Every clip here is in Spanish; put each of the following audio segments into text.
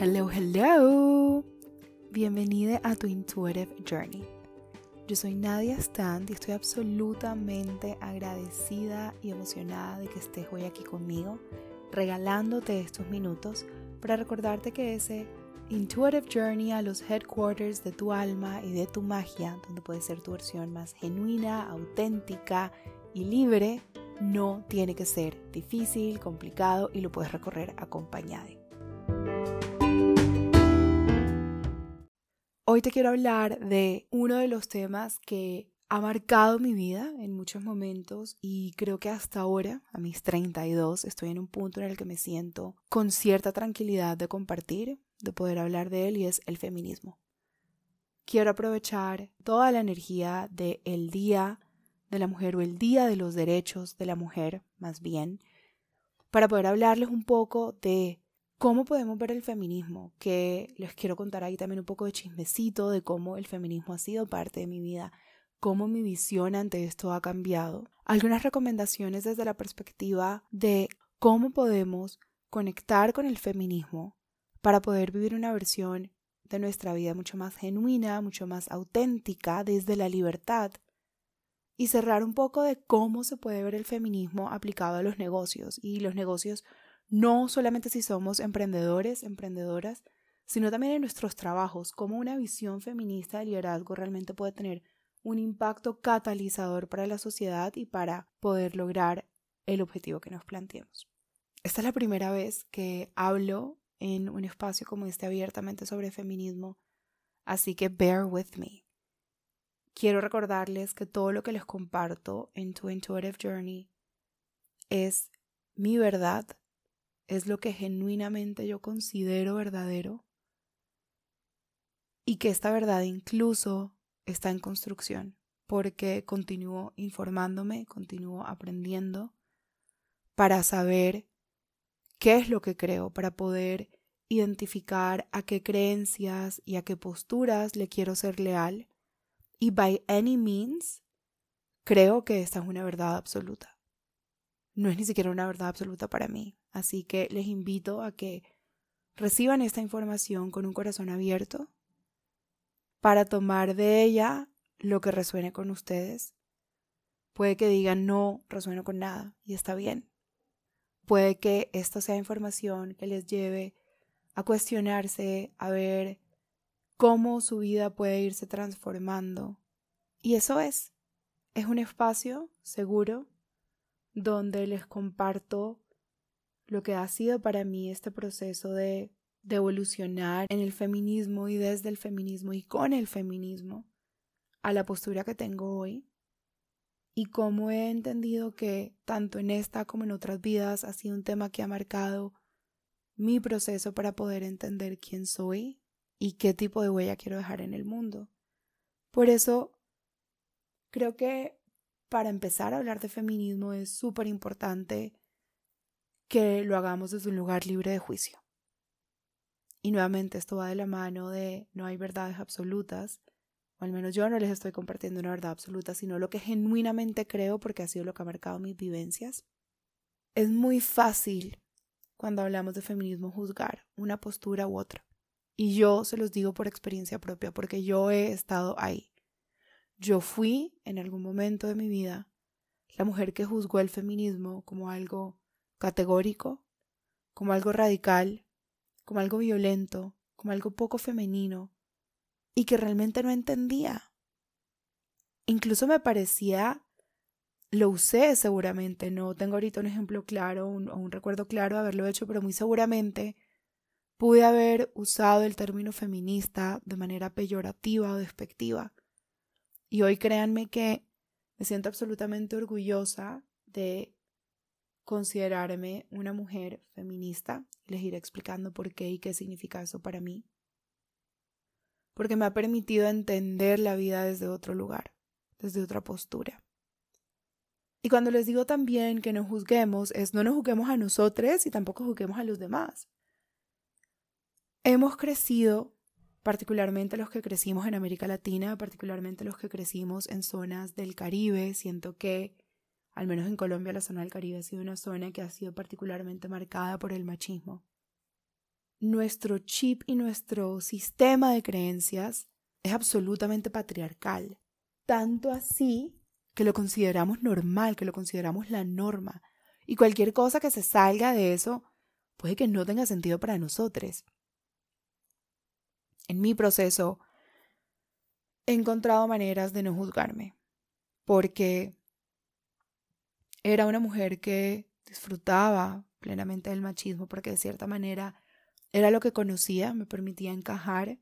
Hello, hello. Bienvenida a tu Intuitive Journey. Yo soy Nadia Stand y estoy absolutamente agradecida y emocionada de que estés hoy aquí conmigo, regalándote estos minutos para recordarte que ese Intuitive Journey a los headquarters de tu alma y de tu magia, donde puede ser tu versión más genuina, auténtica y libre, no tiene que ser difícil, complicado y lo puedes recorrer acompañado. Hoy te quiero hablar de uno de los temas que ha marcado mi vida en muchos momentos y creo que hasta ahora, a mis 32, estoy en un punto en el que me siento con cierta tranquilidad de compartir, de poder hablar de él y es el feminismo. Quiero aprovechar toda la energía del el Día de la Mujer o el Día de los Derechos de la Mujer, más bien, para poder hablarles un poco de ¿Cómo podemos ver el feminismo? Que les quiero contar ahí también un poco de chismecito de cómo el feminismo ha sido parte de mi vida, cómo mi visión ante esto ha cambiado. Algunas recomendaciones desde la perspectiva de cómo podemos conectar con el feminismo para poder vivir una versión de nuestra vida mucho más genuina, mucho más auténtica desde la libertad y cerrar un poco de cómo se puede ver el feminismo aplicado a los negocios y los negocios no solamente si somos emprendedores, emprendedoras, sino también en nuestros trabajos, cómo una visión feminista de liderazgo realmente puede tener un impacto catalizador para la sociedad y para poder lograr el objetivo que nos planteemos. Esta es la primera vez que hablo en un espacio como este abiertamente sobre feminismo, así que bear with me. Quiero recordarles que todo lo que les comparto en Tu Intuitive Journey es mi verdad, es lo que genuinamente yo considero verdadero y que esta verdad incluso está en construcción porque continúo informándome, continúo aprendiendo para saber qué es lo que creo, para poder identificar a qué creencias y a qué posturas le quiero ser leal y by any means creo que esta es una verdad absoluta no es ni siquiera una verdad absoluta para mí. Así que les invito a que reciban esta información con un corazón abierto para tomar de ella lo que resuene con ustedes. Puede que digan no resueno con nada y está bien. Puede que esto sea información que les lleve a cuestionarse, a ver cómo su vida puede irse transformando. Y eso es. Es un espacio seguro donde les comparto lo que ha sido para mí este proceso de, de evolucionar en el feminismo y desde el feminismo y con el feminismo a la postura que tengo hoy y cómo he entendido que tanto en esta como en otras vidas ha sido un tema que ha marcado mi proceso para poder entender quién soy y qué tipo de huella quiero dejar en el mundo. Por eso creo que para empezar a hablar de feminismo es súper importante que lo hagamos desde un lugar libre de juicio. Y nuevamente esto va de la mano de no hay verdades absolutas, o al menos yo no les estoy compartiendo una verdad absoluta, sino lo que genuinamente creo porque ha sido lo que ha marcado mis vivencias. Es muy fácil cuando hablamos de feminismo juzgar una postura u otra. Y yo se los digo por experiencia propia, porque yo he estado ahí. Yo fui, en algún momento de mi vida, la mujer que juzgó el feminismo como algo categórico, como algo radical, como algo violento, como algo poco femenino, y que realmente no entendía. Incluso me parecía, lo usé seguramente, no tengo ahorita un ejemplo claro o un, un recuerdo claro de haberlo hecho, pero muy seguramente pude haber usado el término feminista de manera peyorativa o despectiva y hoy créanme que me siento absolutamente orgullosa de considerarme una mujer feminista. Les iré explicando por qué y qué significa eso para mí. Porque me ha permitido entender la vida desde otro lugar, desde otra postura. Y cuando les digo también que no juzguemos, es no nos juzguemos a nosotros y tampoco juzguemos a los demás. Hemos crecido particularmente los que crecimos en América Latina, particularmente los que crecimos en zonas del Caribe. Siento que, al menos en Colombia, la zona del Caribe ha sido una zona que ha sido particularmente marcada por el machismo. nuestro chip y nuestro sistema de creencias es absolutamente patriarcal. Tanto así que lo consideramos normal, que lo consideramos la norma. Y cualquier cosa que se salga de eso puede que no tenga sentido para nosotros. En mi proceso he encontrado maneras de no juzgarme, porque era una mujer que disfrutaba plenamente del machismo, porque de cierta manera era lo que conocía, me permitía encajar,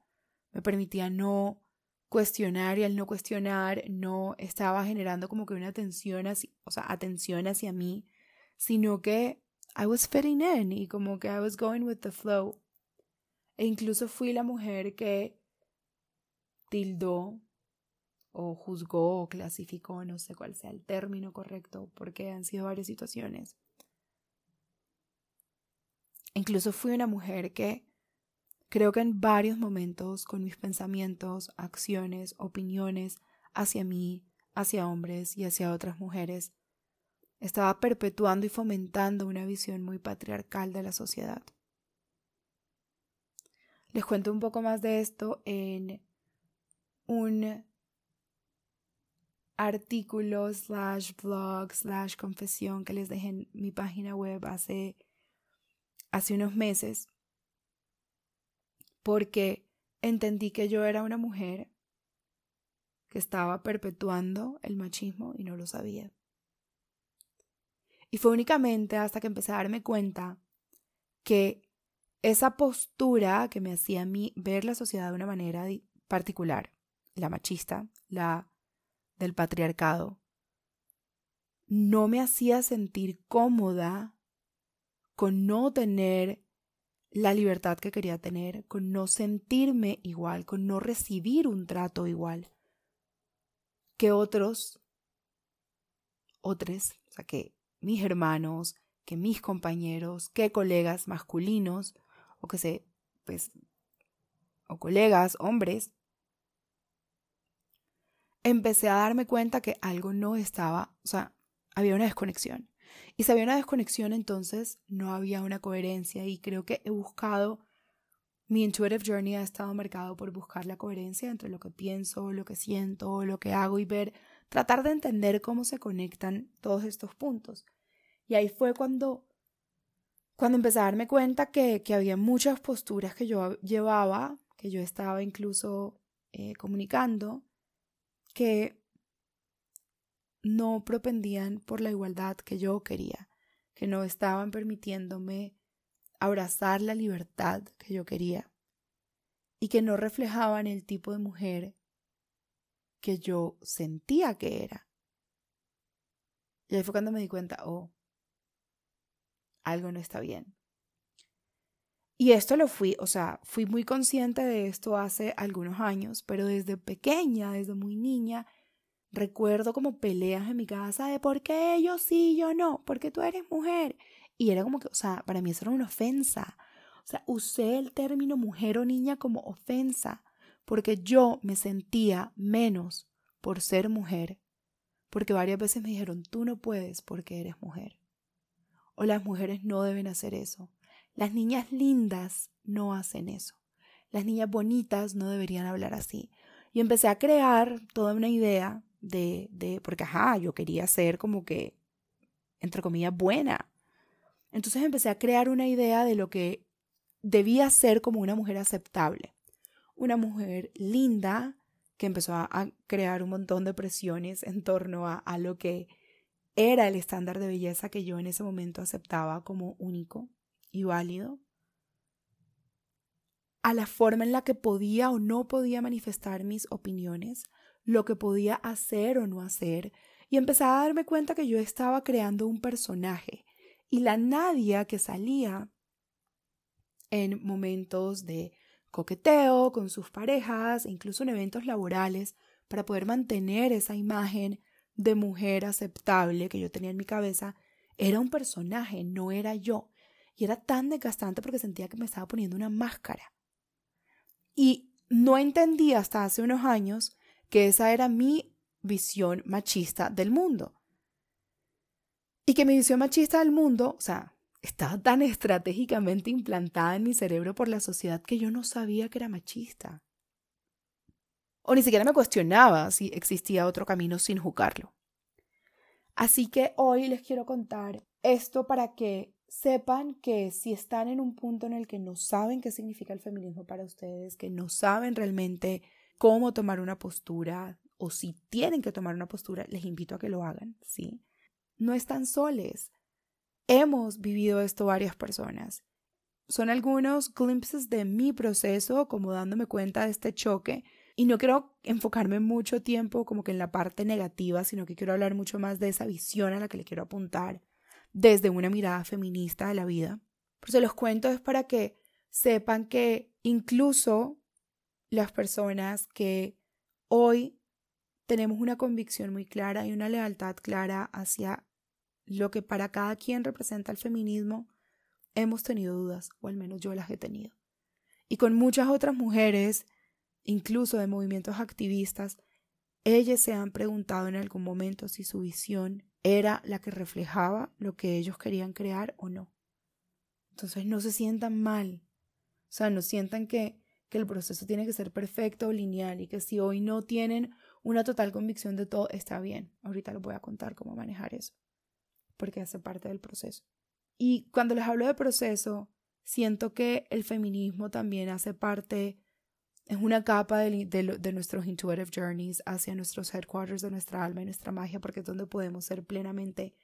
me permitía no cuestionar y al no cuestionar no estaba generando como que una atención hacia, o sea, atención hacia mí, sino que I was fitting in y como que I was going with the flow. E incluso fui la mujer que tildó o juzgó o clasificó, no sé cuál sea el término correcto, porque han sido varias situaciones. Incluso fui una mujer que creo que en varios momentos con mis pensamientos, acciones, opiniones hacia mí, hacia hombres y hacia otras mujeres, estaba perpetuando y fomentando una visión muy patriarcal de la sociedad. Les cuento un poco más de esto en un artículo slash blog slash confesión que les dejé en mi página web hace, hace unos meses porque entendí que yo era una mujer que estaba perpetuando el machismo y no lo sabía. Y fue únicamente hasta que empecé a darme cuenta que esa postura que me hacía a mí ver la sociedad de una manera particular, la machista, la del patriarcado, no me hacía sentir cómoda con no tener la libertad que quería tener, con no sentirme igual, con no recibir un trato igual que otros, otros, o sea, que mis hermanos, que mis compañeros, que colegas masculinos o que se, pues, o colegas, hombres, empecé a darme cuenta que algo no estaba, o sea, había una desconexión. Y si había una desconexión, entonces no había una coherencia y creo que he buscado, mi intuitive journey ha estado marcado por buscar la coherencia entre lo que pienso, lo que siento, lo que hago y ver, tratar de entender cómo se conectan todos estos puntos. Y ahí fue cuando cuando empecé a darme cuenta que, que había muchas posturas que yo llevaba, que yo estaba incluso eh, comunicando, que no propendían por la igualdad que yo quería, que no estaban permitiéndome abrazar la libertad que yo quería y que no reflejaban el tipo de mujer que yo sentía que era. Y ahí fue cuando me di cuenta, oh, algo no está bien. Y esto lo fui, o sea, fui muy consciente de esto hace algunos años, pero desde pequeña, desde muy niña, recuerdo como peleas en mi casa de por qué yo sí, yo no, porque tú eres mujer. Y era como que, o sea, para mí eso era una ofensa. O sea, usé el término mujer o niña como ofensa, porque yo me sentía menos por ser mujer, porque varias veces me dijeron, tú no puedes porque eres mujer o las mujeres no deben hacer eso. Las niñas lindas no hacen eso. Las niñas bonitas no deberían hablar así. Y empecé a crear toda una idea de, de, porque ajá, yo quería ser como que, entre comillas, buena. Entonces empecé a crear una idea de lo que debía ser como una mujer aceptable. Una mujer linda que empezó a, crear un montón de presiones en torno a, a lo que era el estándar de belleza que yo en ese momento aceptaba como único y válido, a la forma en la que podía o no podía manifestar mis opiniones, lo que podía hacer o no hacer, y empecé a darme cuenta que yo estaba creando un personaje y la Nadia que salía en momentos de coqueteo con sus parejas e incluso en eventos laborales para poder mantener esa imagen de mujer aceptable que yo tenía en mi cabeza era un personaje, no era yo. Y era tan desgastante porque sentía que me estaba poniendo una máscara. Y no entendí hasta hace unos años que esa era mi visión machista del mundo. Y que mi visión machista del mundo, o sea, estaba tan estratégicamente implantada en mi cerebro por la sociedad que yo no sabía que era machista. O ni siquiera me cuestionaba si existía otro camino sin juzgarlo. Así que hoy les quiero contar esto para que sepan que si están en un punto en el que no saben qué significa el feminismo para ustedes, que no saben realmente cómo tomar una postura o si tienen que tomar una postura, les invito a que lo hagan, ¿sí? No están soles. Hemos vivido esto varias personas. Son algunos glimpses de mi proceso, como dándome cuenta de este choque. Y no quiero enfocarme mucho tiempo como que en la parte negativa, sino que quiero hablar mucho más de esa visión a la que le quiero apuntar desde una mirada feminista de la vida. Pero se los cuento es para que sepan que incluso las personas que hoy tenemos una convicción muy clara y una lealtad clara hacia lo que para cada quien representa el feminismo, hemos tenido dudas, o al menos yo las he tenido. Y con muchas otras mujeres, incluso de movimientos activistas, ellas se han preguntado en algún momento si su visión era la que reflejaba lo que ellos querían crear o no. Entonces no se sientan mal, o sea, no sientan que, que el proceso tiene que ser perfecto o lineal y que si hoy no tienen una total convicción de todo, está bien. Ahorita les voy a contar cómo manejar eso, porque hace parte del proceso. Y cuando les hablo de proceso, siento que el feminismo también hace parte es una capa de, de, nuestros intuitive journeys hacia nuestros headquarters de nuestra alma y nuestra magia, porque es donde podemos ser plenamente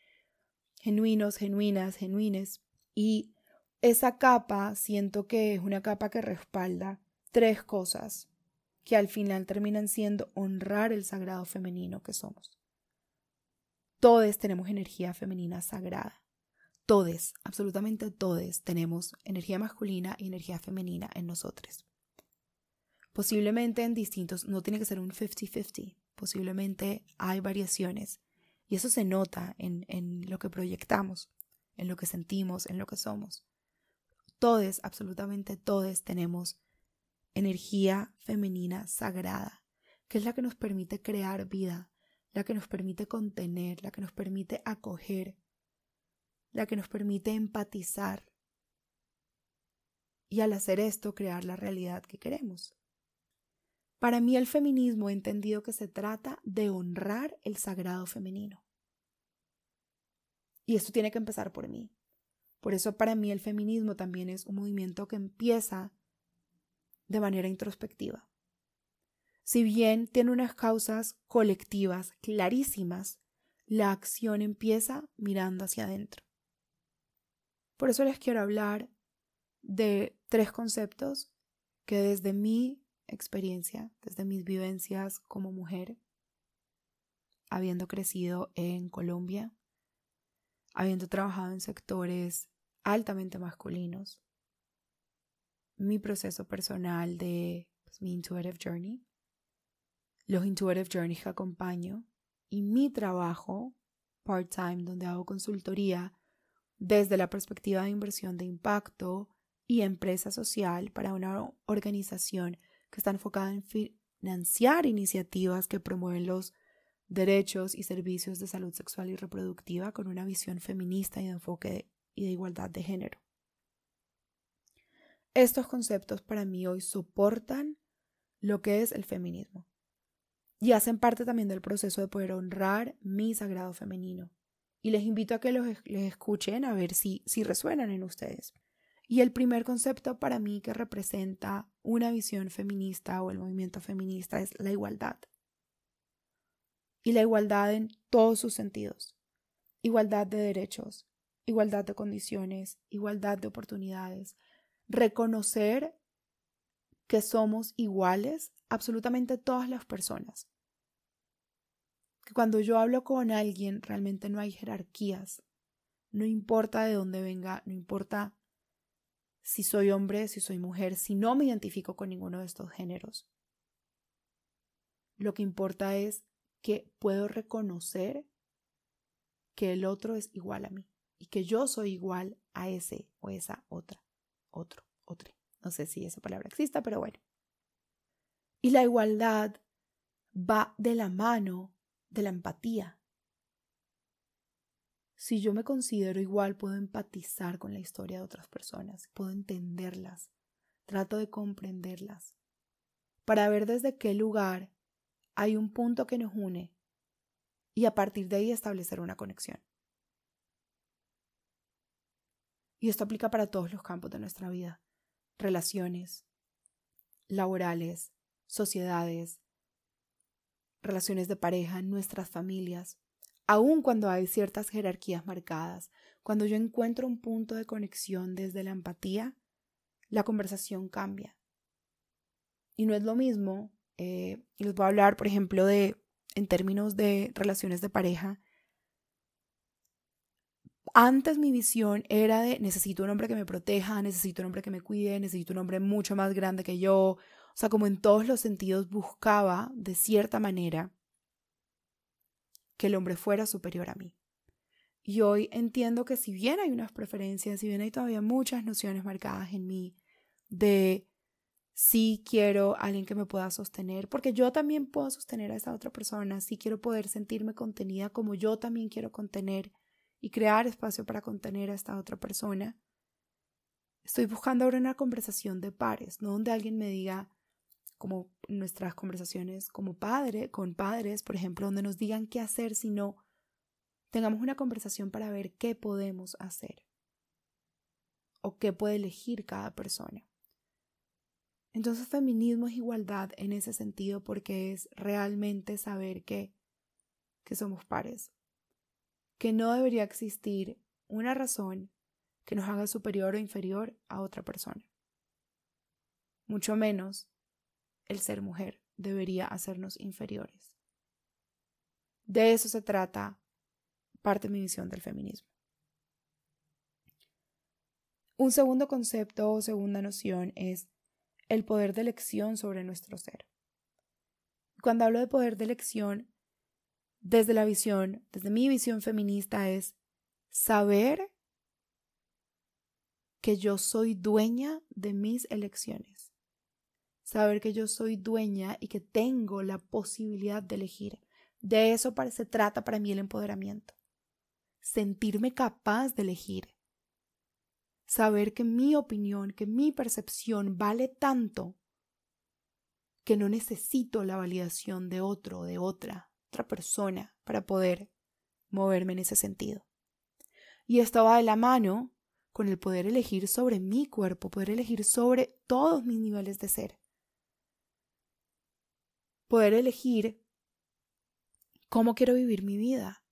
genuinos, genuinas, genuines. Y esa capa siento que es una capa que respalda tres cosas que al final terminan siendo honrar el sagrado femenino que somos. Todos tenemos energía femenina sagrada. Todos, absolutamente todos, tenemos energía masculina y energía femenina en nosotros. Posiblemente en distintos, no tiene que ser un 50-50, posiblemente hay variaciones y eso se nota en, en lo que proyectamos, en lo que sentimos, en lo que somos. Todos, absolutamente todos tenemos energía femenina sagrada, que es la que nos permite crear vida, la que nos permite contener, la que nos permite acoger, la que nos permite empatizar y al hacer esto crear la realidad que queremos. Para mí el feminismo he entendido que se trata de honrar el sagrado femenino. Y esto tiene que empezar por mí. Por eso para mí el feminismo también es un movimiento que empieza de manera introspectiva. Si bien tiene unas causas colectivas clarísimas, la acción empieza mirando hacia adentro. Por eso les quiero hablar de tres conceptos que desde mi experiencia, desde mis vivencias como mujer, habiendo crecido en Colombia, habiendo trabajado en sectores altamente masculinos, mi proceso personal de pues, mi intuitive journey, los intuitive journeys que acompaño y mi trabajo part-time donde hago consultoría desde la perspectiva de inversión de impacto y empresa social para una organización que está enfocada en financiar iniciativas que promueven los derechos y servicios de salud sexual y reproductiva con una visión feminista y de enfoque y de igualdad de género. Estos conceptos para mí hoy soportan lo que es el feminismo y hacen parte también del proceso de poder honrar mi sagrado femenino. Y les invito a que los, les escuchen a ver si, si resuenan en ustedes. Y el primer concepto para mí que representa una visión feminista o el movimiento feminista es la igualdad. Y la igualdad en todos sus sentidos. Igualdad de derechos, igualdad de condiciones, igualdad de oportunidades. Reconocer que somos iguales absolutamente todas las personas. Que cuando yo hablo con alguien realmente no hay jerarquías. No importa de dónde venga, no importa si soy hombre, si soy mujer, si no me identifico con ninguno de estos géneros. Lo que importa es que puedo reconocer que el otro es igual a mí y que yo soy igual a ese o esa otra, otro, otro. No sé si esa palabra exista, pero bueno. Y la igualdad va de la mano de la empatía. Si yo me considero igual, puedo empatizar con la historia de otras personas, puedo entenderlas, trato de comprenderlas, para ver desde qué lugar hay un punto que nos une y a partir de ahí establecer una conexión. Y esto aplica para todos los campos de nuestra vida, relaciones laborales, sociedades, relaciones de pareja, nuestras familias, aun cuando hay ciertas jerarquías marcadas, cuando yo encuentro un punto de conexión desde la empatía, la conversación cambia. Y no es lo mismo, eh, y les voy a hablar, por ejemplo, de, en términos de relaciones de pareja, antes mi visión era de necesito un hombre que me proteja, necesito un hombre que me cuide, necesito un hombre mucho más grande que yo. O sea, como en todos los sentidos buscaba, de cierta manera, que el hombre fuera superior a mí. Y hoy entiendo que si bien hay unas preferencias, si bien hay todavía muchas nociones marcadas en mí de si quiero alguien que me pueda sostener, porque yo también puedo sostener a esa otra persona, si quiero poder sentirme contenida como yo también quiero contener y crear espacio para contener a esta otra persona. Estoy buscando ahora una conversación de pares, no donde alguien me diga, como nuestras conversaciones como padre, con padres, por ejemplo, donde nos digan qué hacer, sino tengamos una conversación para ver qué podemos hacer o qué puede elegir cada persona. Entonces, feminismo es igualdad en ese sentido porque es realmente saber que, que somos pares, que no debería existir una razón que nos haga superior o inferior a otra persona. Mucho menos el ser mujer debería hacernos inferiores. De eso se trata parte de mi visión del feminismo. Un segundo concepto o segunda noción es el poder de elección sobre nuestro ser. Cuando hablo de poder de elección, desde la visión, desde mi visión feminista es saber que yo soy dueña de mis elecciones. Saber que yo soy dueña y que tengo la posibilidad de elegir. De eso se trata para mí el empoderamiento. Sentirme capaz de elegir. Saber que mi opinión, que mi percepción vale tanto que no necesito la validación de otro de otra otra persona para poder moverme en ese sentido. Y esto va de la mano con el poder elegir sobre mi cuerpo, poder elegir sobre todos mis niveles de ser. Poder elegir cómo quiero vivir mi vida.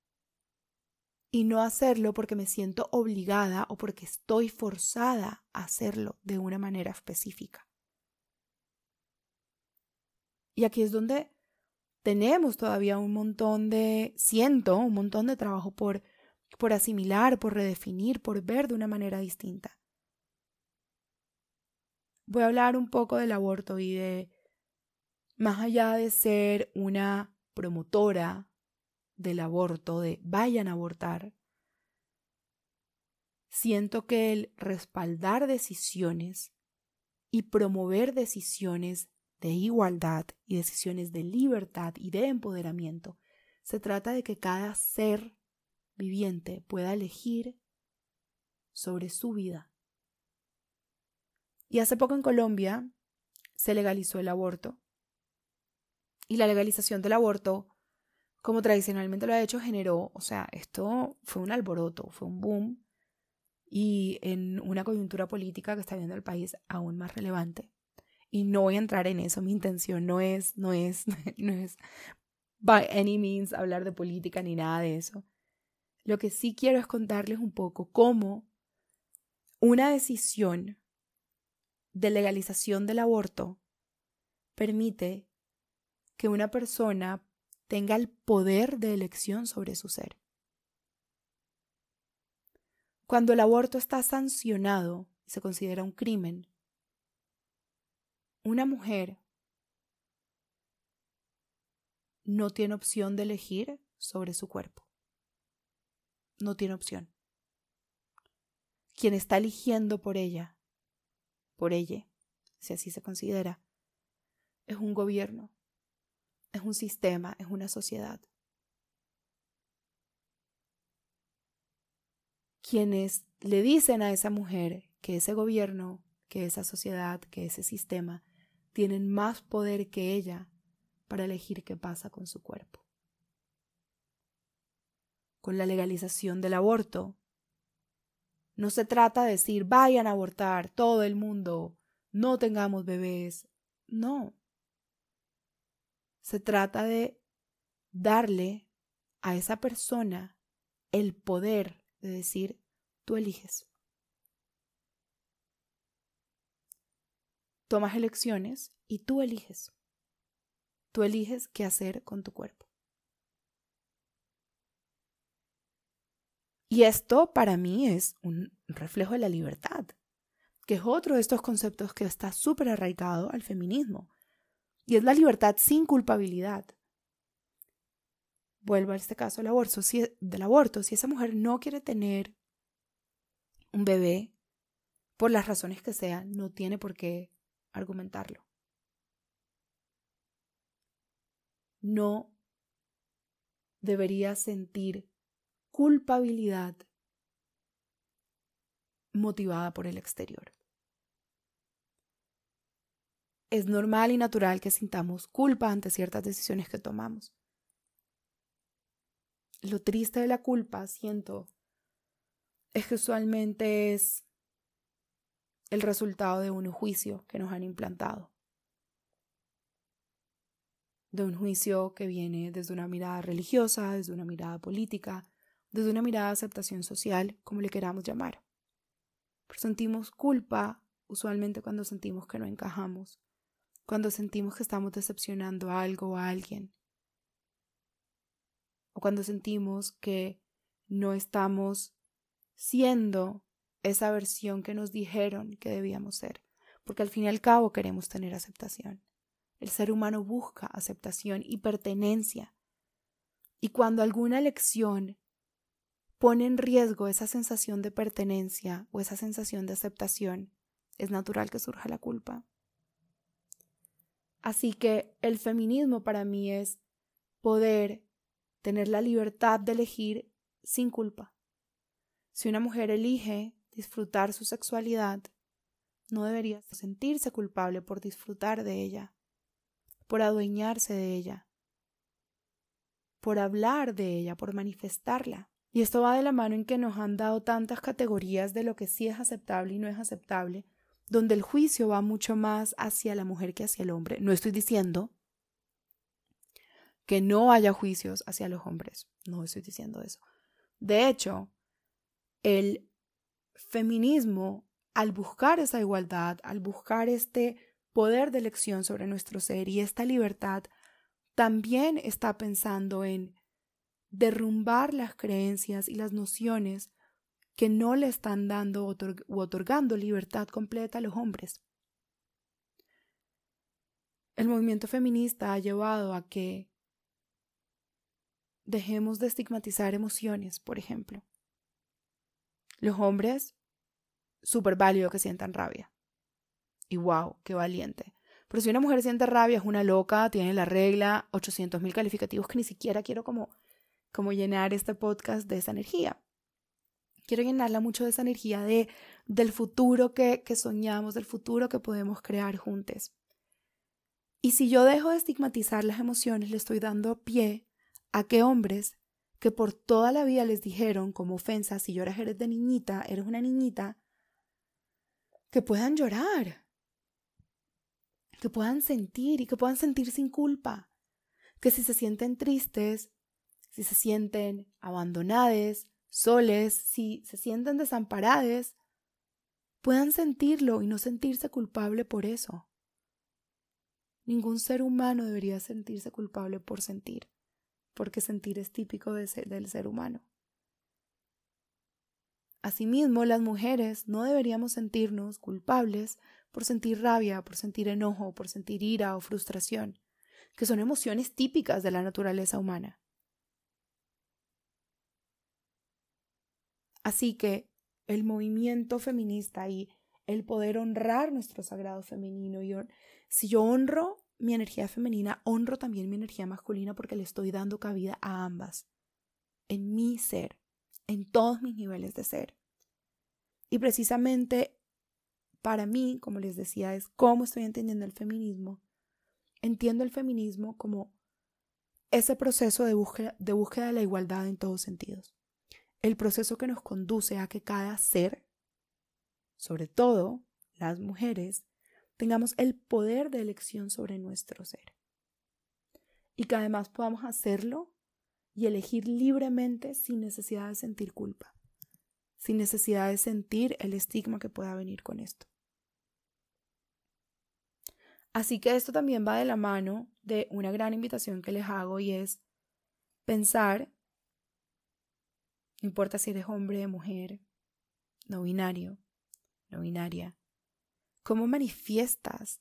Y no hacerlo porque me siento obligada o porque estoy forzada a hacerlo de una manera específica. Y aquí es donde tenemos todavía un montón de, siento, un montón de trabajo por, por asimilar, por redefinir, por ver de una manera distinta. Voy a hablar un poco del aborto y de, más allá de ser una promotora del aborto, de vayan a abortar, siento que el respaldar decisiones y promover decisiones de igualdad y decisiones de libertad y de empoderamiento, se trata de que cada ser viviente pueda elegir sobre su vida. Y hace poco en Colombia se legalizó el aborto. Y la legalización del aborto, como tradicionalmente lo ha hecho, generó, o sea, esto fue un alboroto, fue un boom y en una coyuntura política que está viendo el país aún más relevante y no voy a entrar en eso. Mi intención no es, no es, no es by any means hablar de política ni nada de eso. Lo que sí quiero es contarles un poco cómo una decisión de legalización del aborto permite que una persona tenga el poder de elección sobre su ser. Cuando el aborto está sancionado y se considera un crimen, una mujer no tiene opción de elegir sobre su cuerpo. No tiene opción. Quien está eligiendo por ella, por ella, si así se considera, es un gobierno, es un sistema, es una sociedad. quienes le dicen a esa mujer que ese gobierno, que esa sociedad, que ese sistema tienen más poder que ella para elegir qué pasa con su cuerpo. Con la legalización del aborto, no se trata de decir vayan a abortar todo el mundo, no tengamos bebés. No. Se trata de darle a esa persona el poder de decir tú eliges. Tomas elecciones y tú eliges. Tú eliges qué hacer con tu cuerpo. Y esto para mí es un reflejo de la libertad, que es otro de estos conceptos que está súper arraigado al feminismo. Y es la libertad sin culpabilidad. Vuelvo a este caso del aborto. Si, del aborto. Si esa mujer no quiere tener un bebé, por las razones que sean, no tiene por qué argumentarlo. No debería sentir culpabilidad motivada por el exterior. Es normal y natural que sintamos culpa ante ciertas decisiones que tomamos. Lo triste de la culpa, siento, es que usualmente es el resultado de un juicio que nos han implantado. De un juicio que viene desde una mirada religiosa, desde una mirada política, desde una mirada de aceptación social, como le queramos llamar. Pero sentimos culpa usualmente cuando sentimos que no encajamos, cuando sentimos que estamos decepcionando a algo o a alguien, o cuando sentimos que no estamos siendo esa versión que nos dijeron que debíamos ser, porque al fin y al cabo queremos tener aceptación. El ser humano busca aceptación y pertenencia. Y cuando alguna elección pone en riesgo esa sensación de pertenencia o esa sensación de aceptación, es natural que surja la culpa. Así que el feminismo para mí es poder tener la libertad de elegir sin culpa. Si una mujer elige disfrutar su sexualidad, no debería sentirse culpable por disfrutar de ella, por adueñarse de ella, por hablar de ella, por manifestarla. Y esto va de la mano en que nos han dado tantas categorías de lo que sí es aceptable y no es aceptable, donde el juicio va mucho más hacia la mujer que hacia el hombre. No estoy diciendo que no haya juicios hacia los hombres, no estoy diciendo eso. De hecho, el feminismo, al buscar esa igualdad, al buscar este poder de elección sobre nuestro ser y esta libertad, también está pensando en derrumbar las creencias y las nociones que no le están dando u otorgando libertad completa a los hombres. El movimiento feminista ha llevado a que dejemos de estigmatizar emociones, por ejemplo. Los hombres, súper válido que sientan rabia. Y wow, qué valiente. Pero si una mujer siente rabia, es una loca, tiene la regla, 800 mil calificativos que ni siquiera quiero como como llenar este podcast de esa energía. Quiero llenarla mucho de esa energía de, del futuro que, que soñamos, del futuro que podemos crear juntos. Y si yo dejo de estigmatizar las emociones, le estoy dando pie a que hombres que por toda la vida les dijeron como ofensa, si lloras eres de niñita, eres una niñita, que puedan llorar, que puedan sentir y que puedan sentir sin culpa, que si se sienten tristes, si se sienten abandonadas, soles, si se sienten desamparades, puedan sentirlo y no sentirse culpable por eso. Ningún ser humano debería sentirse culpable por sentir, porque sentir es típico del ser humano. Asimismo, las mujeres no deberíamos sentirnos culpables por sentir rabia, por sentir enojo, por sentir ira o frustración, que son emociones típicas de la naturaleza humana. Así que el movimiento feminista y el poder honrar nuestro sagrado femenino, y si yo honro mi energía femenina, honro también mi energía masculina porque le estoy dando cabida a ambas, en mi ser, en todos mis niveles de ser. Y precisamente para mí, como les decía, es cómo estoy entendiendo el feminismo. Entiendo el feminismo como ese proceso de búsqueda, de búsqueda de la igualdad en todos sentidos. El proceso que nos conduce a que cada ser, sobre todo las mujeres, tengamos el poder de elección sobre nuestro ser. Y que además podamos hacerlo y elegir libremente sin necesidad de sentir culpa, sin necesidad de sentir el estigma que pueda venir con esto. Así que esto también va de la mano de una gran invitación que les hago y es pensar, no importa si eres hombre, mujer, no binario, no binaria, cómo manifiestas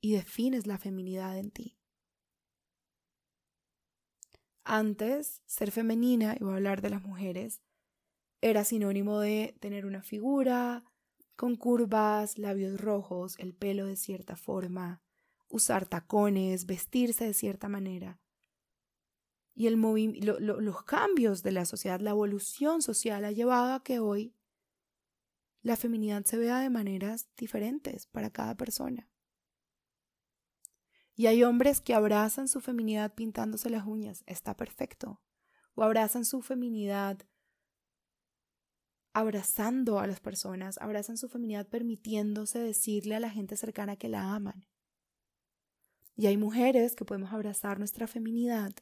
y defines la feminidad en ti. Antes, ser femenina, y voy a hablar de las mujeres, era sinónimo de tener una figura, con curvas, labios rojos, el pelo de cierta forma, usar tacones, vestirse de cierta manera. Y el los cambios de la sociedad, la evolución social ha llevado a que hoy la feminidad se vea de maneras diferentes para cada persona. Y hay hombres que abrazan su feminidad pintándose las uñas, está perfecto. O abrazan su feminidad abrazando a las personas, abrazan su feminidad permitiéndose decirle a la gente cercana que la aman. Y hay mujeres que podemos abrazar nuestra feminidad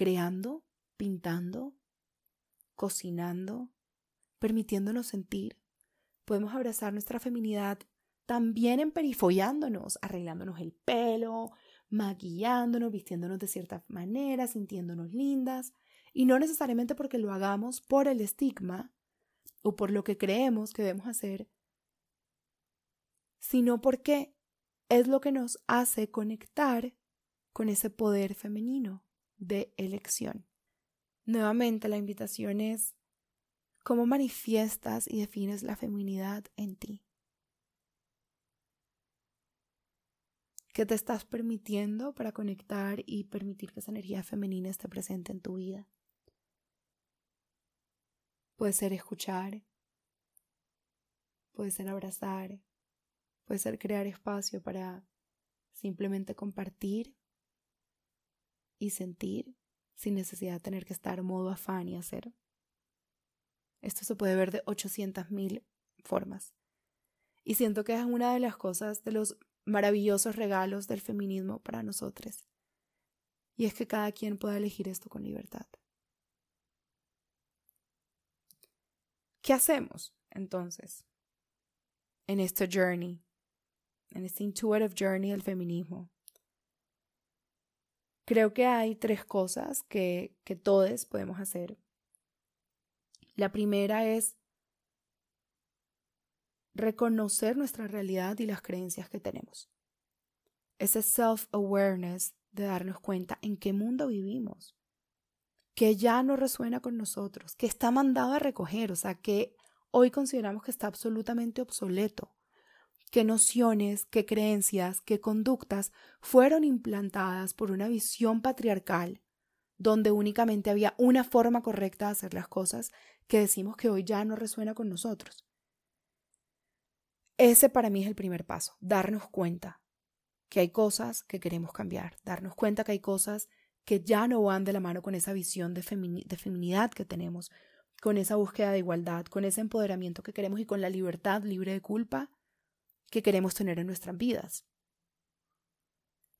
creando, pintando, cocinando, permitiéndonos sentir. Podemos abrazar nuestra feminidad también emperifollándonos, arreglándonos el pelo, maquillándonos, vistiéndonos de cierta manera, sintiéndonos lindas, y no necesariamente porque lo hagamos por el estigma o por lo que creemos que debemos hacer, sino porque es lo que nos hace conectar con ese poder femenino de elección. Nuevamente, la invitación es cómo manifiestas y defines la feminidad en ti. ¿Qué te estás permitiendo para conectar y permitir que esa energía femenina esté presente en tu vida? Puede ser escuchar, puede ser abrazar, puede ser crear espacio para simplemente compartir y sentir sin necesidad de tener que estar modo afán y hacer. Esto se puede ver de 800.000 formas. Y siento que es una de las cosas, de los maravillosos regalos del feminismo para nosotros. Y es que cada quien pueda elegir esto con libertad. ¿Qué hacemos entonces en este journey, en este intuitive journey del feminismo? Creo que hay tres cosas que, que todos podemos hacer. La primera es reconocer nuestra realidad y las creencias que tenemos. Ese self-awareness de darnos cuenta en qué mundo vivimos, que ya no resuena con nosotros, que está mandado a recoger, o sea, que hoy consideramos que está absolutamente obsoleto, qué nociones, qué creencias, qué conductas fueron implantadas por una visión patriarcal, donde únicamente había una forma correcta de hacer las cosas que decimos que hoy ya no resuena con nosotros. Ese para mí es el primer paso, darnos cuenta que hay cosas que queremos cambiar, darnos cuenta que hay cosas que ya no van de la mano con esa visión de, feminidad que tenemos, con esa búsqueda de igualdad, con ese empoderamiento que queremos y con la libertad libre de culpa que queremos tener en nuestras vidas.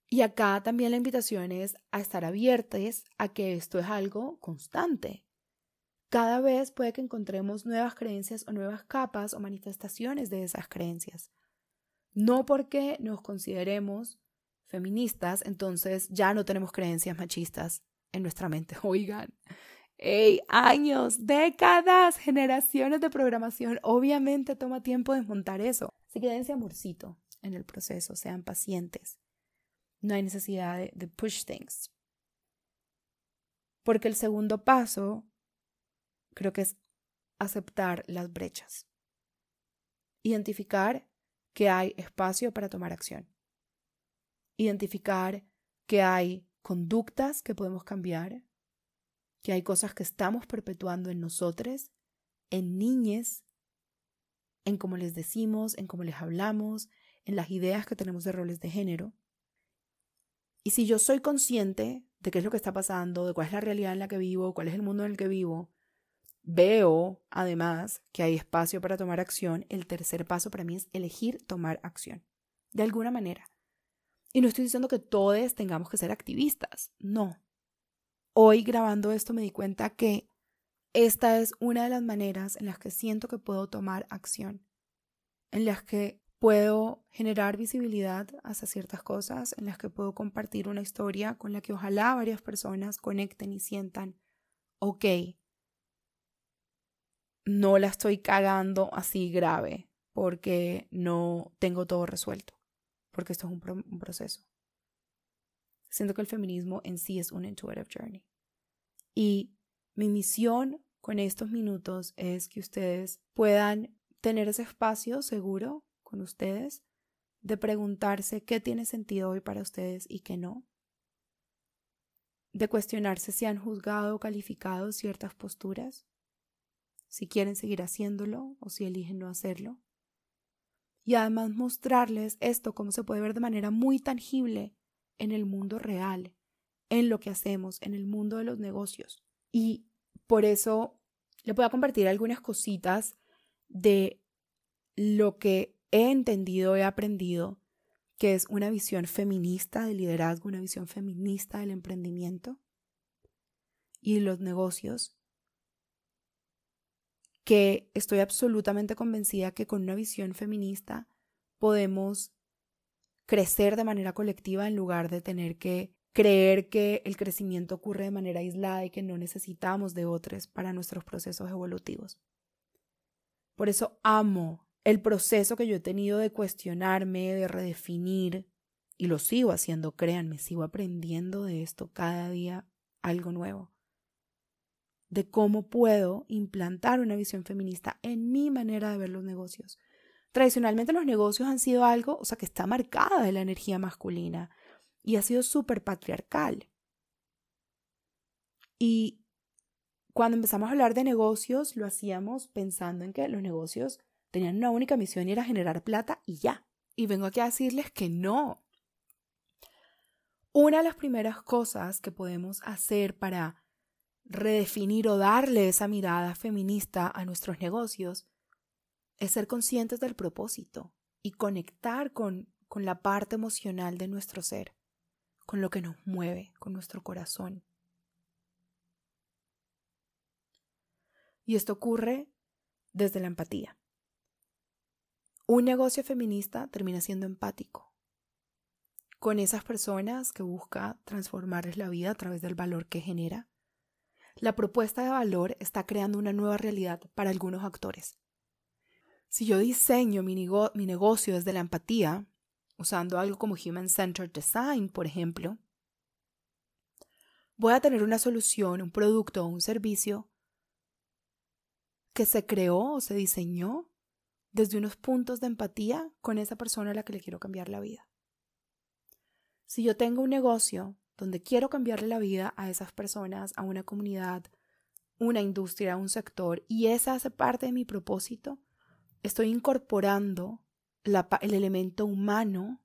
Y acá también la invitación es a estar abiertos a que esto es algo constante. Cada vez puede que encontremos nuevas creencias o nuevas capas o manifestaciones de esas creencias. No porque nos consideremos feministas, entonces ya no tenemos creencias machistas en nuestra mente. Oigan, hey, años, décadas, generaciones de programación. Obviamente toma tiempo desmontar eso. Así que dense amorcito en el proceso, sean pacientes. No hay necesidad de, push things. Porque el segundo paso creo que es aceptar las brechas. Identificar que hay espacio para tomar acción identificar que hay conductas que podemos cambiar, que hay cosas que estamos perpetuando en nosotros en niñes, en cómo les decimos, en cómo les hablamos, en las ideas que tenemos de roles de género. Y si yo soy consciente de qué es lo que está pasando, de cuál es la realidad en la que vivo, cuál es el mundo en el que vivo, veo además que hay espacio para tomar acción, el tercer paso para mí es elegir tomar acción, de alguna manera. Y no estoy diciendo que todos tengamos que ser activistas, no. Hoy grabando esto me di cuenta que esta es una de las maneras en las que siento que puedo tomar acción, en las que puedo generar visibilidad hacia ciertas cosas, en las que puedo compartir una historia con la que ojalá varias personas conecten y sientan, ok, no la estoy cagando así grave porque no tengo todo resuelto, porque esto es un, un proceso. Siento que el feminismo en sí es un intuitive journey. Y mi misión con estos minutos es que ustedes puedan tener ese espacio seguro con ustedes de preguntarse qué tiene sentido hoy para ustedes y qué no. De cuestionarse si han juzgado o calificado ciertas posturas, si quieren seguir haciéndolo o si eligen no hacerlo. Y además mostrarles esto como se puede ver de manera muy tangible en el mundo real, en lo que hacemos, en el mundo de los negocios. Y por eso le voy a compartir algunas cositas de lo que he entendido, he aprendido, que es una visión feminista del liderazgo, una visión feminista del emprendimiento y los negocios, que estoy absolutamente convencida que con una visión feminista podemos crecer de manera colectiva en lugar de tener que creer que el crecimiento ocurre de manera aislada y que no necesitamos de otros para nuestros procesos evolutivos. Por eso amo el proceso que yo he tenido de cuestionarme, de redefinir, y lo sigo haciendo, créanme, sigo aprendiendo de esto cada día algo nuevo, de cómo puedo implantar una visión feminista en mi manera de ver los negocios. Tradicionalmente los negocios han sido algo, o sea, que está marcada de la energía masculina y ha sido súper patriarcal. Y cuando empezamos a hablar de negocios, lo hacíamos pensando en que los negocios tenían una única misión y era generar plata y ya. Y vengo aquí a decirles que no. Una de las primeras cosas que podemos hacer para redefinir o darle esa mirada feminista a nuestros negocios es ser conscientes del propósito y conectar con, con la parte emocional de nuestro ser con lo que nos mueve, con nuestro corazón. Y esto ocurre desde la empatía. Un negocio feminista termina siendo empático con esas personas que busca transformarles la vida a través del valor que genera. La propuesta de valor está creando una nueva realidad para algunos actores. Si yo diseño mi, negocio desde la empatía, usando algo como Human Centered Design, por ejemplo, voy a tener una solución, un producto o un servicio que se creó o se diseñó desde unos puntos de empatía con esa persona a la que le quiero cambiar la vida. Si yo tengo un negocio donde quiero cambiarle la vida a esas personas, a una comunidad, una industria, un sector, y esa hace parte de mi propósito, estoy incorporando el elemento humano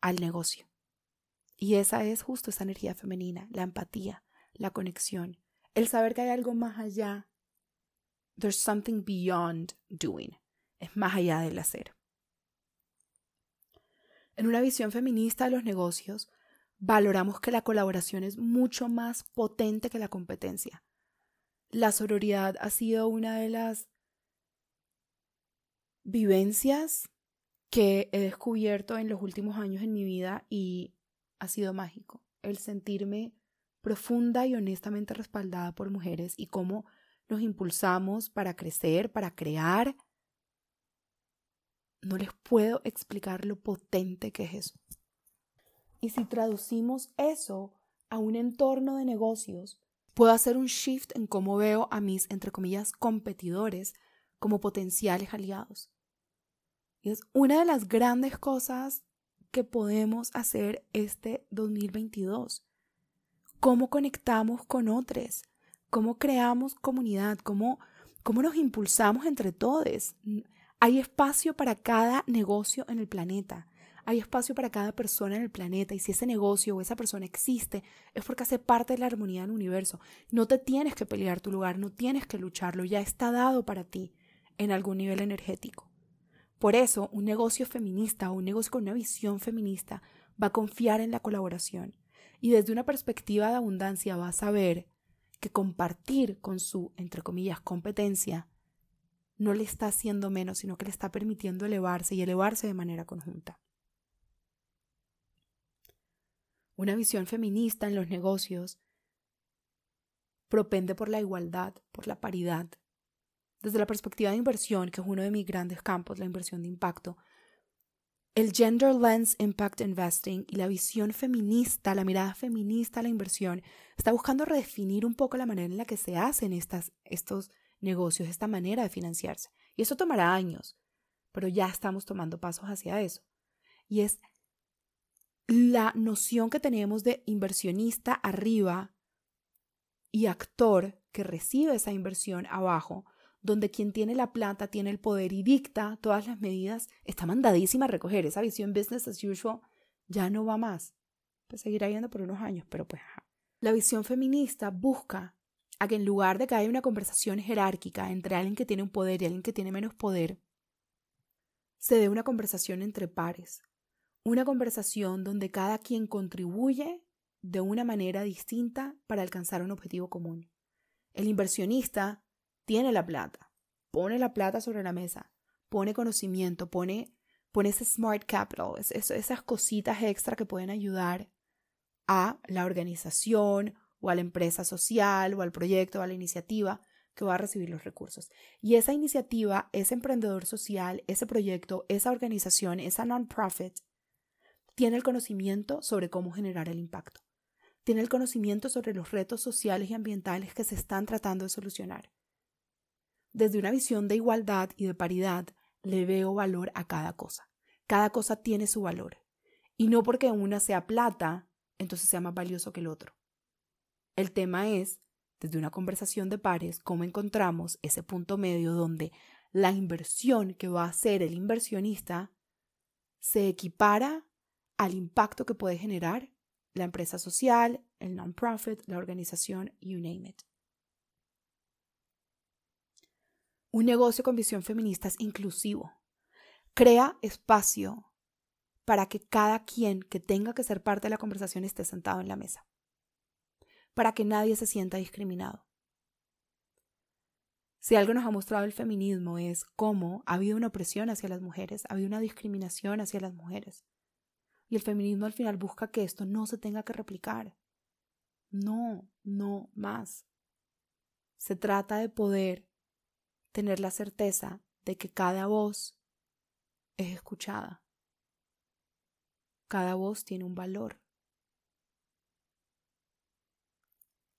al negocio. Y esa es justo esa energía femenina, la empatía, la conexión, el saber que hay algo más allá. There's something beyond doing. Es más allá del hacer. En una visión feminista de los negocios, valoramos que la colaboración es mucho más potente que la competencia. La sororidad ha sido una de las vivencias que he descubierto en los últimos años en mi vida y ha sido mágico. El sentirme profunda y honestamente respaldada por mujeres y cómo nos impulsamos para crecer, para crear. No les puedo explicar lo potente que es eso. Y si traducimos eso a un entorno de negocios, puedo hacer un shift en cómo veo a mis, entre comillas, competidores como potenciales aliados. Y es una de las grandes cosas que podemos hacer este 2022. Cómo conectamos con otros, cómo creamos comunidad, cómo cómo nos impulsamos entre todos. Hay espacio para cada negocio en el planeta. Hay espacio para cada persona en el planeta y si ese negocio o esa persona existe es porque hace parte de la armonía del universo. No te tienes que pelear tu lugar, no tienes que lucharlo, ya está dado para ti en algún nivel energético. Por eso, un negocio feminista o un negocio con una visión feminista va a confiar en la colaboración y desde una perspectiva de abundancia va a saber que compartir con su, entre comillas, competencia no le está haciendo menos, sino que le está permitiendo elevarse y elevarse de manera conjunta. Una visión feminista en los negocios propende por la igualdad, por la paridad. Desde la perspectiva de inversión, que es uno de mis grandes campos, la inversión de impacto, el Gender Lens Impact Investing y la visión feminista, la mirada feminista a la inversión, está buscando redefinir un poco la manera en la que se hacen estos negocios, esta manera de financiarse. Y eso tomará años, pero ya estamos tomando pasos hacia eso. Y es la noción que tenemos de inversionista arriba y actor que recibe esa inversión abajo, donde quien tiene la plata tiene el poder y dicta todas las medidas, está mandadísima a recoger. Esa visión business as usual ya no va más. Pues seguirá yendo por unos años, pero pues La visión feminista busca a que en lugar de que haya una conversación jerárquica entre alguien que tiene un poder y alguien que tiene menos poder, se dé una conversación entre pares, una conversación donde cada quien contribuye de una manera distinta para alcanzar un objetivo común. El inversionista tiene la plata, pone la plata sobre la mesa, pone conocimiento, pone, pone ese smart capital, esas cositas extra que pueden ayudar a la organización o a la empresa social o al proyecto o a la iniciativa que va a recibir los recursos. Y esa iniciativa, ese emprendedor social, ese proyecto, esa organización, esa non-profit, tiene el conocimiento sobre cómo generar el impacto. Tiene el conocimiento sobre los retos sociales y ambientales que se están tratando de solucionar. Desde una visión de igualdad y de paridad, le veo valor a cada cosa. Cada cosa tiene su valor. Y no porque una sea plata, entonces sea más valioso que el otro. El tema es, desde una conversación de pares, cómo encontramos ese punto medio donde la inversión que va a hacer el inversionista se equipara al impacto que puede generar la empresa social, el non-profit, la organización, you name it. Un negocio con visión feminista es inclusivo. Crea espacio para que cada quien que tenga que ser parte de la conversación esté sentado en la mesa. Para que nadie se sienta discriminado. Si algo nos ha mostrado el feminismo es cómo ha habido una opresión hacia las mujeres, ha habido una discriminación hacia las mujeres. Y el feminismo al final busca que esto no se tenga que replicar. No, no más. Se trata de poder tener la certeza de que cada voz es escuchada. Cada voz tiene un valor.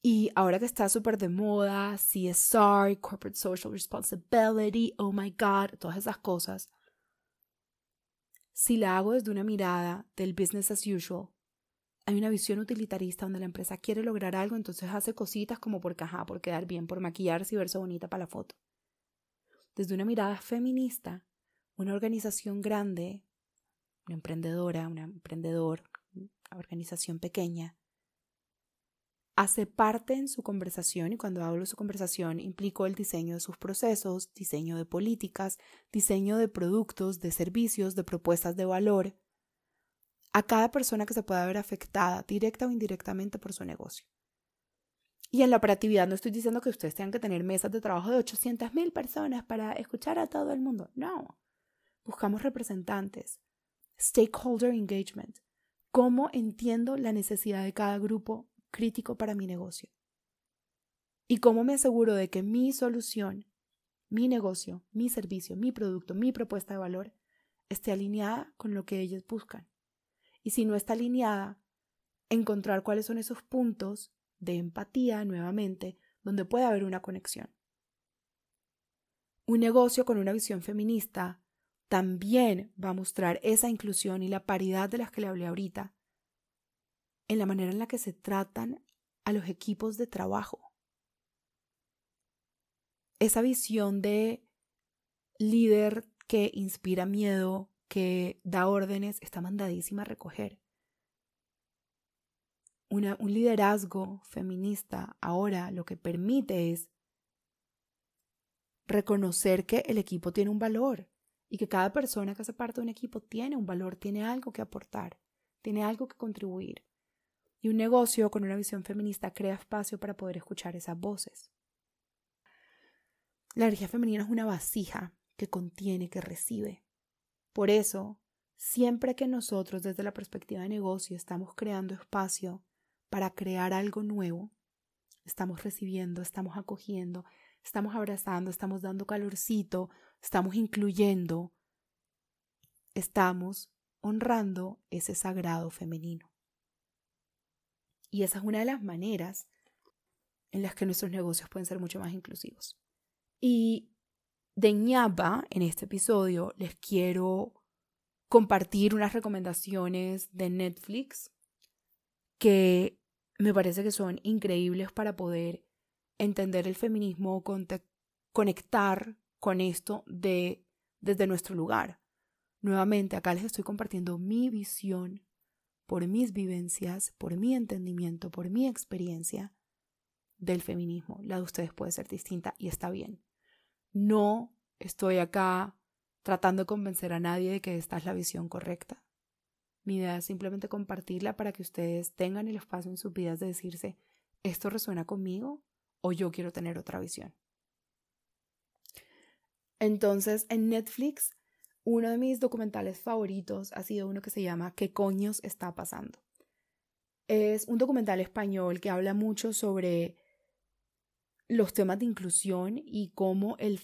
Y ahora que está súper de moda, CSR, Corporate Social Responsibility, oh my God, todas esas cosas, si la hago desde una mirada del business as usual, hay una visión utilitarista donde la empresa quiere lograr algo, entonces hace cositas como por caja, por quedar bien, por maquillarse y verse bonita para la foto. Desde una mirada feminista, una organización grande, una emprendedora, un emprendedor, una organización pequeña, hace parte en su conversación, y cuando hablo de su conversación implico el diseño de sus procesos, diseño de políticas, diseño de productos, de servicios, de propuestas de valor, a cada persona que se pueda ver afectada directa o indirectamente por su negocio. Y en la operatividad no estoy diciendo que ustedes tengan que tener mesas de trabajo de 800 mil personas para escuchar a todo el mundo. No. Buscamos representantes. Stakeholder engagement. ¿Cómo entiendo la necesidad de cada grupo crítico para mi negocio. Y cómo me aseguro de que mi solución, mi negocio, mi servicio, mi producto, mi propuesta de valor esté alineada con lo que ellos buscan. Y si no está alineada, encontrar cuáles son esos puntos de empatía nuevamente donde puede haber una conexión. Un negocio con una visión feminista también va a mostrar esa inclusión y la paridad de las que le hablé ahorita en la manera en la que se tratan a los equipos de trabajo. esa visión de líder que inspira miedo, que da órdenes, está mandadísima a recoger. Un liderazgo feminista ahora lo que permite es reconocer que el equipo tiene un valor y que cada persona que hace parte de un equipo tiene un valor, tiene algo que aportar, tiene algo que contribuir. Y un negocio con una visión feminista crea espacio para poder escuchar esas voces. La energía femenina es una vasija que contiene, que recibe. Por eso, siempre que nosotros desde la perspectiva de negocio estamos creando espacio para crear algo nuevo, estamos recibiendo, estamos acogiendo, estamos abrazando, estamos dando calorcito, estamos incluyendo, estamos honrando ese sagrado femenino. Y esa es una de las maneras en las que nuestros negocios pueden ser mucho más inclusivos. Y de ñapa, en este episodio, les quiero compartir unas recomendaciones de Netflix que me parece que son increíbles para poder entender el feminismo, conectar con esto de, desde nuestro lugar. Nuevamente, acá les estoy compartiendo mi visión por mis vivencias, por mi entendimiento, por mi experiencia del feminismo. La de ustedes puede ser distinta y está bien. No estoy acá tratando de convencer a nadie de que esta es la visión correcta. Mi idea es simplemente compartirla para que ustedes tengan el espacio en sus vidas de decirse, ¿esto resuena conmigo o yo quiero tener otra visión? Entonces, en Netflix, uno de mis documentales favoritos ha sido uno que se llama ¿Qué coños está pasando? Es un documental español que habla mucho sobre los temas de inclusión y cómo el,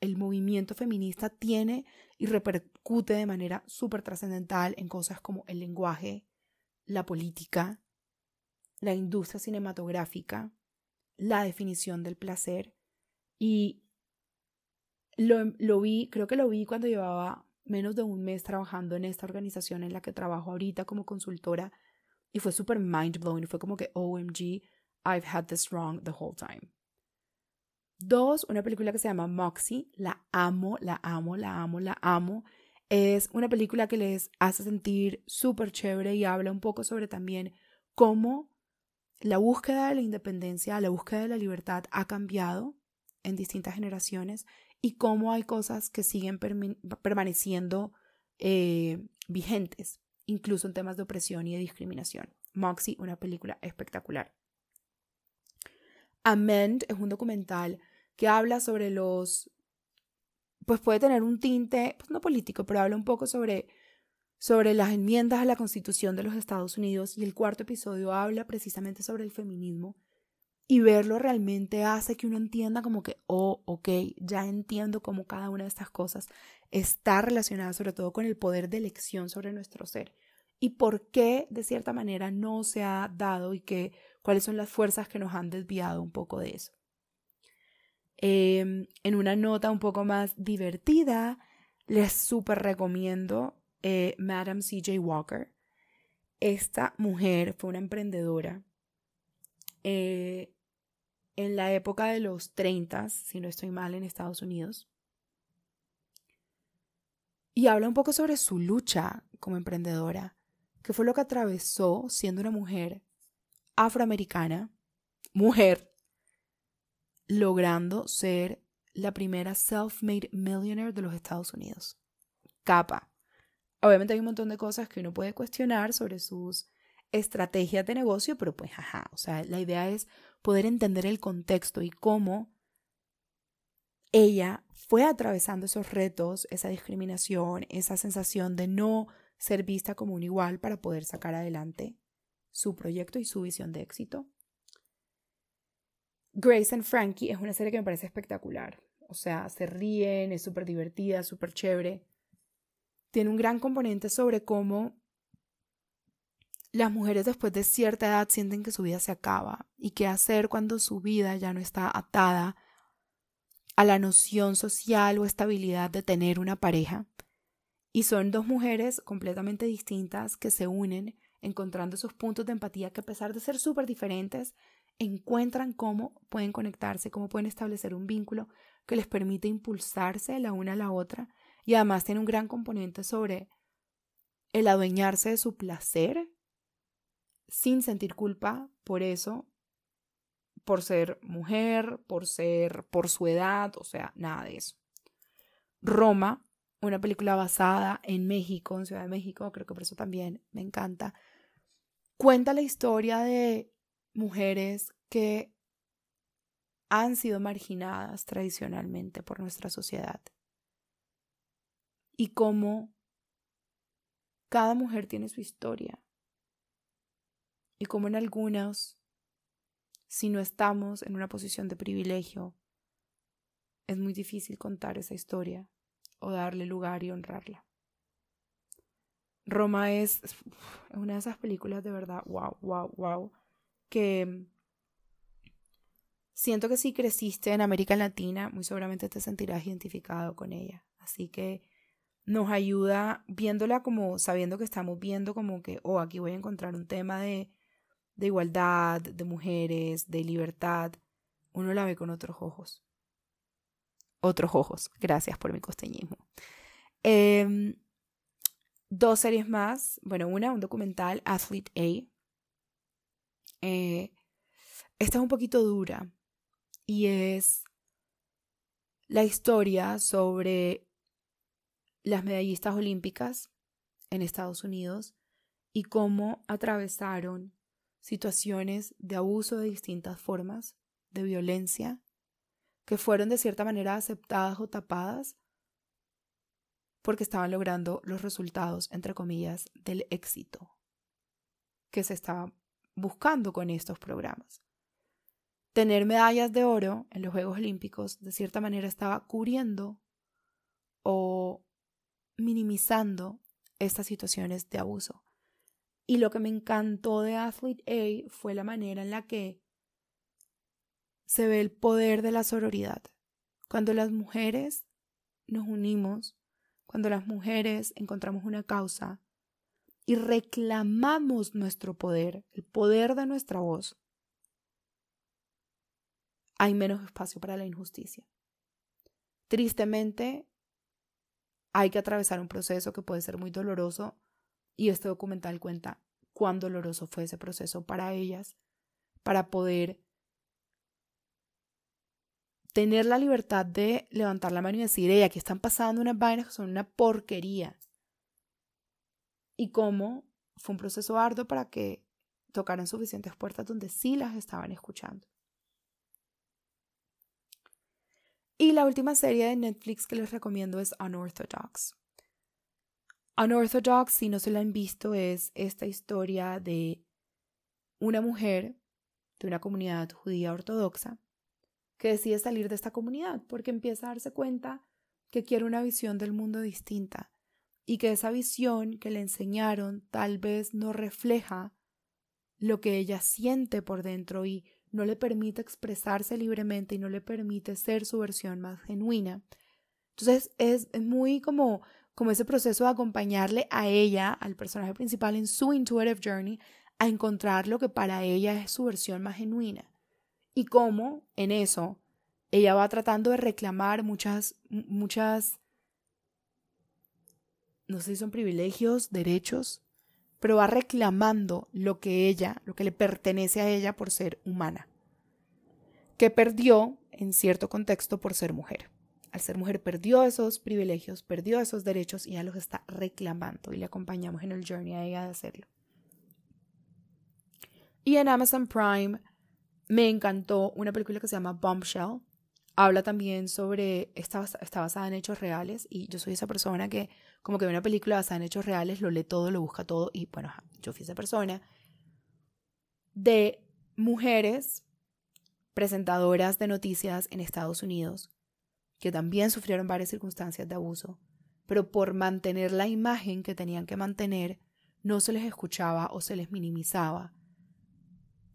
el movimiento feminista tiene y repercute de manera súper trascendental en cosas como el lenguaje, la política, la industria cinematográfica, la definición del placer y lo, vi, creo que lo vi cuando llevaba menos de un mes trabajando en esta organización en la que trabajo ahorita como consultora y fue súper mind blowing. Fue como que, OMG, I've had this wrong the whole time. Dos, una película que se llama Moxie. La amo, la amo, la amo, la amo. Es una película que les hace sentir súper chévere y habla un poco sobre también cómo la búsqueda de la independencia, la búsqueda de la libertad ha cambiado en distintas generaciones y cómo hay cosas que siguen permaneciendo eh, vigentes, incluso en temas de opresión y de discriminación. Moxie, una película espectacular. Amend es un documental que habla sobre los, pues puede tener un tinte, pues no político, pero habla un poco sobre, sobre las enmiendas a la Constitución de los Estados Unidos y el cuarto episodio habla precisamente sobre el feminismo y verlo realmente hace que uno entienda como que, oh, ok, ya entiendo cómo cada una de estas cosas está relacionada sobre todo con el poder de elección sobre nuestro ser y por qué de cierta manera no se ha dado y que, cuáles son las fuerzas que nos han desviado un poco de eso. Em, en una nota un poco más divertida, les súper recomiendo eh, Madam C.J. Walker. Esta mujer fue una emprendedora eh, en la época de los 30, si no estoy mal, en Estados Unidos. Y habla un poco sobre su lucha como emprendedora, que fue lo que atravesó siendo una mujer afroamericana, mujer, logrando ser la primera self-made millionaire de los Estados Unidos. Capa. Obviamente hay un montón de cosas que uno puede cuestionar sobre sus estrategias de negocio, pero pues, ajá, o sea, la idea es poder entender el contexto y cómo ella fue atravesando esos retos, esa discriminación, esa sensación de no ser vista como un igual para poder sacar adelante su proyecto y su visión de éxito. Grace and Frankie es una serie que me parece espectacular. O sea, se ríen, es súper divertida, súper chévere. Tiene un gran componente sobre cómo las mujeres después de cierta edad sienten que su vida se acaba y qué hacer cuando su vida ya no está atada a la noción social o estabilidad de tener una pareja. Y son dos mujeres completamente distintas que se unen encontrando esos puntos de empatía que a pesar de ser súper diferentes, encuentran cómo pueden conectarse, cómo pueden establecer un vínculo que les permite impulsarse la una a la otra y además tiene un gran componente sobre el adueñarse de su placer sin sentir culpa por eso, por ser mujer, por ser, por su edad, o sea, nada de eso. Roma, una película basada en México, en Ciudad de México, creo que por eso también me encanta, cuenta la historia de mujeres que han sido marginadas tradicionalmente por nuestra sociedad y cómo cada mujer tiene su historia y cómo en algunos, si no estamos en una posición de privilegio, es muy difícil contar esa historia o darle lugar y honrarla. Roma es una de esas películas de verdad, wow, wow, wow, que siento que si creciste en América Latina, muy seguramente te sentirás identificado con ella. Así que nos ayuda viéndola como sabiendo que estamos viendo como que, oh, aquí voy a encontrar un tema de, de igualdad, de mujeres, de libertad. Uno la ve con otros ojos. Otros ojos. Gracias por mi costeñismo. Eh, dos series más. Bueno, una, un documental, Athlete A. Eh, esta es un poquito dura y es la historia sobre las medallistas olímpicas en Estados Unidos y cómo atravesaron situaciones de abuso de distintas formas, de violencia, que fueron de cierta manera aceptadas o tapadas porque estaban logrando los resultados, entre comillas, del éxito que se estaba buscando con estos programas. Tener medallas de oro en los Juegos Olímpicos de cierta manera estaba cubriendo o minimizando estas situaciones de abuso. Y lo que me encantó de Athlete A fue la manera en la que se ve el poder de la sororidad. Cuando las mujeres nos unimos cuando las mujeres encontramos una causa y reclamamos nuestro poder, el poder de nuestra voz, hay menos espacio para la injusticia. Tristemente, hay que atravesar un proceso que puede ser muy doloroso y este documental cuenta cuán doloroso fue ese proceso para ellas, para poder tener la libertad de levantar la mano y decir, hey, aquí están pasando unas vainas que son una porquería. Y cómo fue un proceso arduo para que tocaran suficientes puertas donde sí las estaban escuchando. Y la última serie de Netflix que les recomiendo es Unorthodox. Unorthodox, si no se la han visto, es esta historia de una mujer de una comunidad judía ortodoxa que decide salir de esta comunidad porque empieza a darse cuenta que quiere una visión del mundo distinta y que esa visión que le enseñaron tal vez no refleja lo que ella siente por dentro y no le permite expresarse libremente y no le permite ser su versión más genuina. Entonces es, muy como, como ese proceso de acompañarle a ella, al personaje principal, en su intuitive journey, a encontrar lo que para ella es su versión más genuina y cómo en eso ella va tratando de reclamar muchas, muchas, no sé si son privilegios, derechos, pero va reclamando lo que ella, lo que le pertenece a ella por ser humana, que perdió en cierto contexto por ser mujer. Al ser mujer perdió esos privilegios, perdió esos derechos y ya los está reclamando y le acompañamos en el journey a ella de hacerlo. Y en Amazon Prime me encantó una película que se llama Bombshell. Habla también sobre, está, está basada en hechos reales y yo soy esa persona que como que ve una película basada en hechos reales, lo lee todo, lo busca todo y bueno, yo fui esa persona de mujeres presentadoras de noticias en Estados Unidos que también sufrieron varias circunstancias de abuso, pero por mantener la imagen que tenían que mantener, no se les escuchaba o se les minimizaba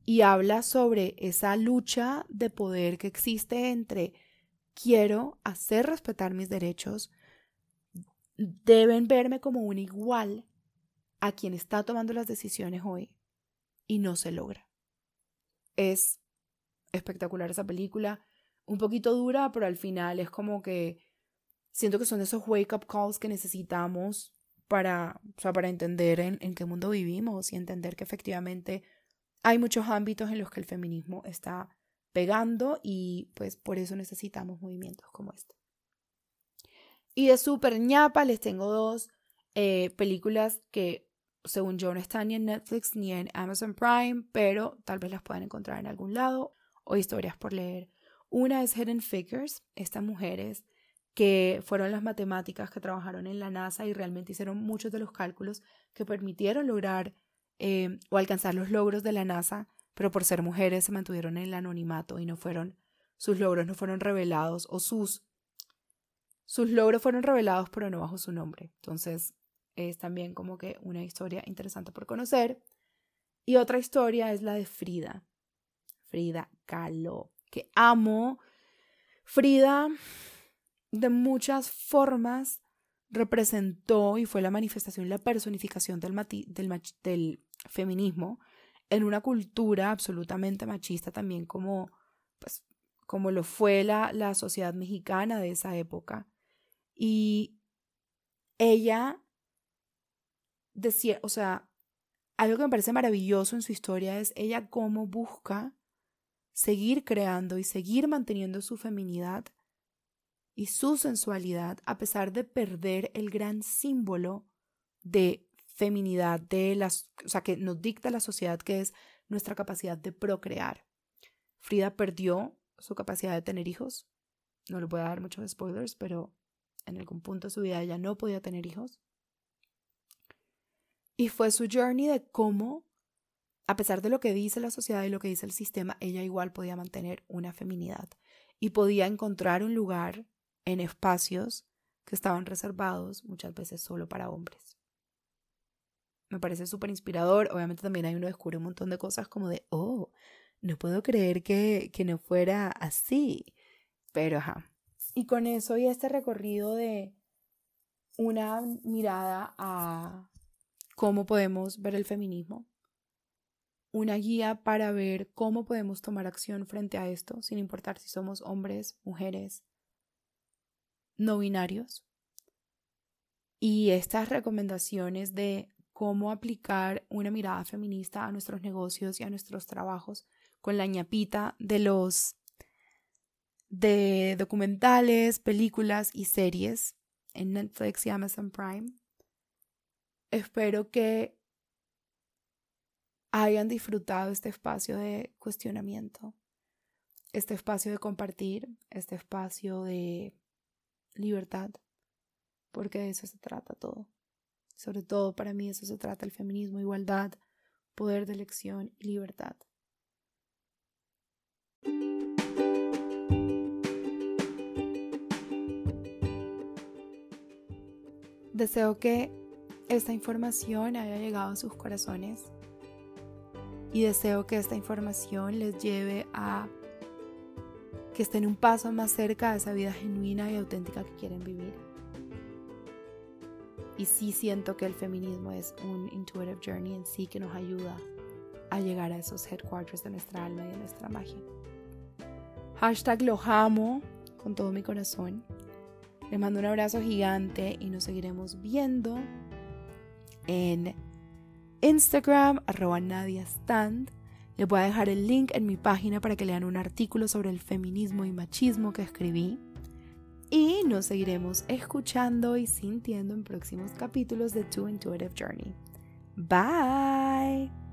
y habla sobre esa lucha de poder que existe entre quiero hacer respetar mis derechos, deben verme como un igual a quien está tomando las decisiones hoy y no se logra. Es espectacular esa película. un poquito dura, pero al final es como que siento que son esos wake up calls que necesitamos para, o sea, para entender en, en qué mundo vivimos y entender que efectivamente hay muchos ámbitos en los que el feminismo está pegando y pues por eso necesitamos movimientos como este. Y de super ñapa les tengo dos eh, películas que según yo no están ni en Netflix ni en Amazon Prime, pero tal vez las puedan encontrar en algún lado o historias por leer. Una es Hidden Figures, estas mujeres que fueron las matemáticas que trabajaron en la NASA y realmente hicieron muchos de los cálculos que permitieron lograr eh, o alcanzar los logros de la NASA, pero por ser mujeres se mantuvieron en el anonimato y no fueron, sus logros no fueron revelados o sus, sus logros fueron revelados pero no bajo su nombre. Entonces es también como que una historia interesante por conocer. Y otra historia es la de Frida. Frida Kahlo, que amo. Frida de muchas formas representó y fue la manifestación la personificación del, del, del feminismo en una cultura absolutamente machista también como, pues, como lo fue la, la sociedad mexicana de esa época. Y ella decía, o sea, algo que me parece maravilloso en su historia es ella cómo busca seguir creando y seguir manteniendo su feminidad y su sensualidad a pesar de perder el gran símbolo de feminidad de las, o sea, que nos dicta la sociedad que es nuestra capacidad de procrear. Frida perdió su capacidad de tener hijos. No le voy a dar muchos spoilers, pero en algún punto de su vida ella no podía tener hijos. Y fue su journey de cómo, a pesar de lo que dice la sociedad y lo que dice el sistema, ella igual podía mantener una feminidad y podía encontrar un lugar en espacios que estaban reservados muchas veces solo para hombres me parece súper inspirador. Obviamente también hay uno descubre un montón de cosas como de, oh, no puedo creer que, que no fuera así. Pero ajá. Y con eso y este recorrido de una mirada a cómo podemos ver el feminismo, una guía para ver cómo podemos tomar acción frente a esto, sin importar si somos hombres, mujeres, no binarios. Y estas recomendaciones de cómo aplicar una mirada feminista a nuestros negocios y a nuestros trabajos con la ñapita de los de documentales, películas y series en Netflix y Amazon Prime. Espero que hayan disfrutado este espacio de cuestionamiento, este espacio de compartir, este espacio de libertad, porque de eso se trata todo. Sobre todo para mí eso se trata el feminismo, igualdad, poder de elección y libertad. Deseo que esta información haya llegado a sus corazones y deseo que esta información les lleve a que estén un paso más cerca de esa vida genuina y auténtica que quieren vivir. Y sí siento que el feminismo es un intuitive journey en sí que nos ayuda a llegar a esos headquarters de nuestra alma y de nuestra magia. Hashtag lo amo con todo mi corazón. Les mando un abrazo gigante y nos seguiremos viendo en Instagram, arroba Nadia Stand. Les voy a dejar el link en mi página para que lean un artículo sobre el feminismo y machismo que escribí y nos seguiremos escuchando y sintiendo en próximos capítulos de Two Intuitive Journey. Bye.